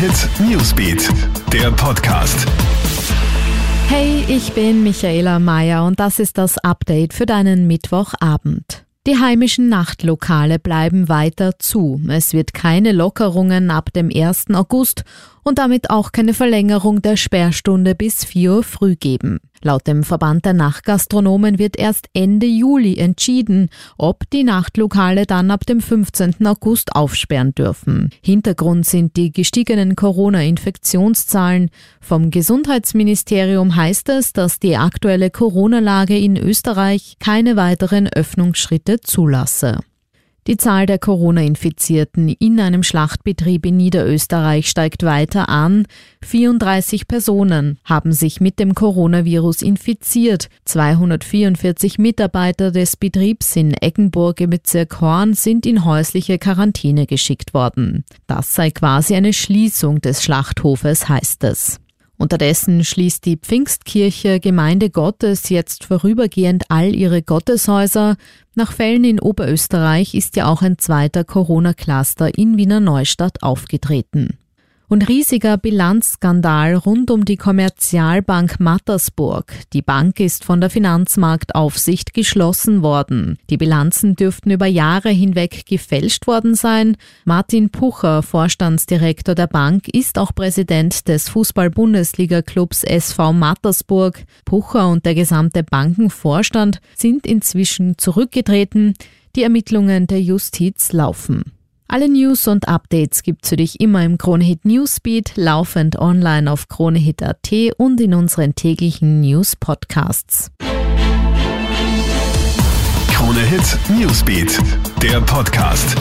Hit Newsbeat, der Podcast. Hey, ich bin Michaela Mayer und das ist das Update für deinen Mittwochabend. Die heimischen Nachtlokale bleiben weiter zu. Es wird keine Lockerungen ab dem 1. August und damit auch keine Verlängerung der Sperrstunde bis 4 Uhr früh geben. Laut dem Verband der Nachtgastronomen wird erst Ende Juli entschieden, ob die Nachtlokale dann ab dem 15. August aufsperren dürfen. Hintergrund sind die gestiegenen Corona-Infektionszahlen. Vom Gesundheitsministerium heißt es, dass die aktuelle Corona-Lage in Österreich keine weiteren Öffnungsschritte zulasse. Die Zahl der Corona-Infizierten in einem Schlachtbetrieb in Niederösterreich steigt weiter an. 34 Personen haben sich mit dem Coronavirus infiziert. 244 Mitarbeiter des Betriebs in Eggenburg im Bezirk Horn sind in häusliche Quarantäne geschickt worden. Das sei quasi eine Schließung des Schlachthofes, heißt es. Unterdessen schließt die Pfingstkirche Gemeinde Gottes jetzt vorübergehend all ihre Gotteshäuser. Nach Fällen in Oberösterreich ist ja auch ein zweiter Corona-Cluster in Wiener Neustadt aufgetreten und riesiger Bilanzskandal rund um die Kommerzialbank Mattersburg. Die Bank ist von der Finanzmarktaufsicht geschlossen worden. Die Bilanzen dürften über Jahre hinweg gefälscht worden sein. Martin Pucher, Vorstandsdirektor der Bank, ist auch Präsident des Fußball-Bundesliga-Clubs SV Mattersburg. Pucher und der gesamte Bankenvorstand sind inzwischen zurückgetreten. Die Ermittlungen der Justiz laufen. Alle News und Updates gibt's für dich immer im Kronehit Newsbeat, laufend online auf kronehit.at und in unseren täglichen News Podcasts. Kronehit Newsbeat, der Podcast.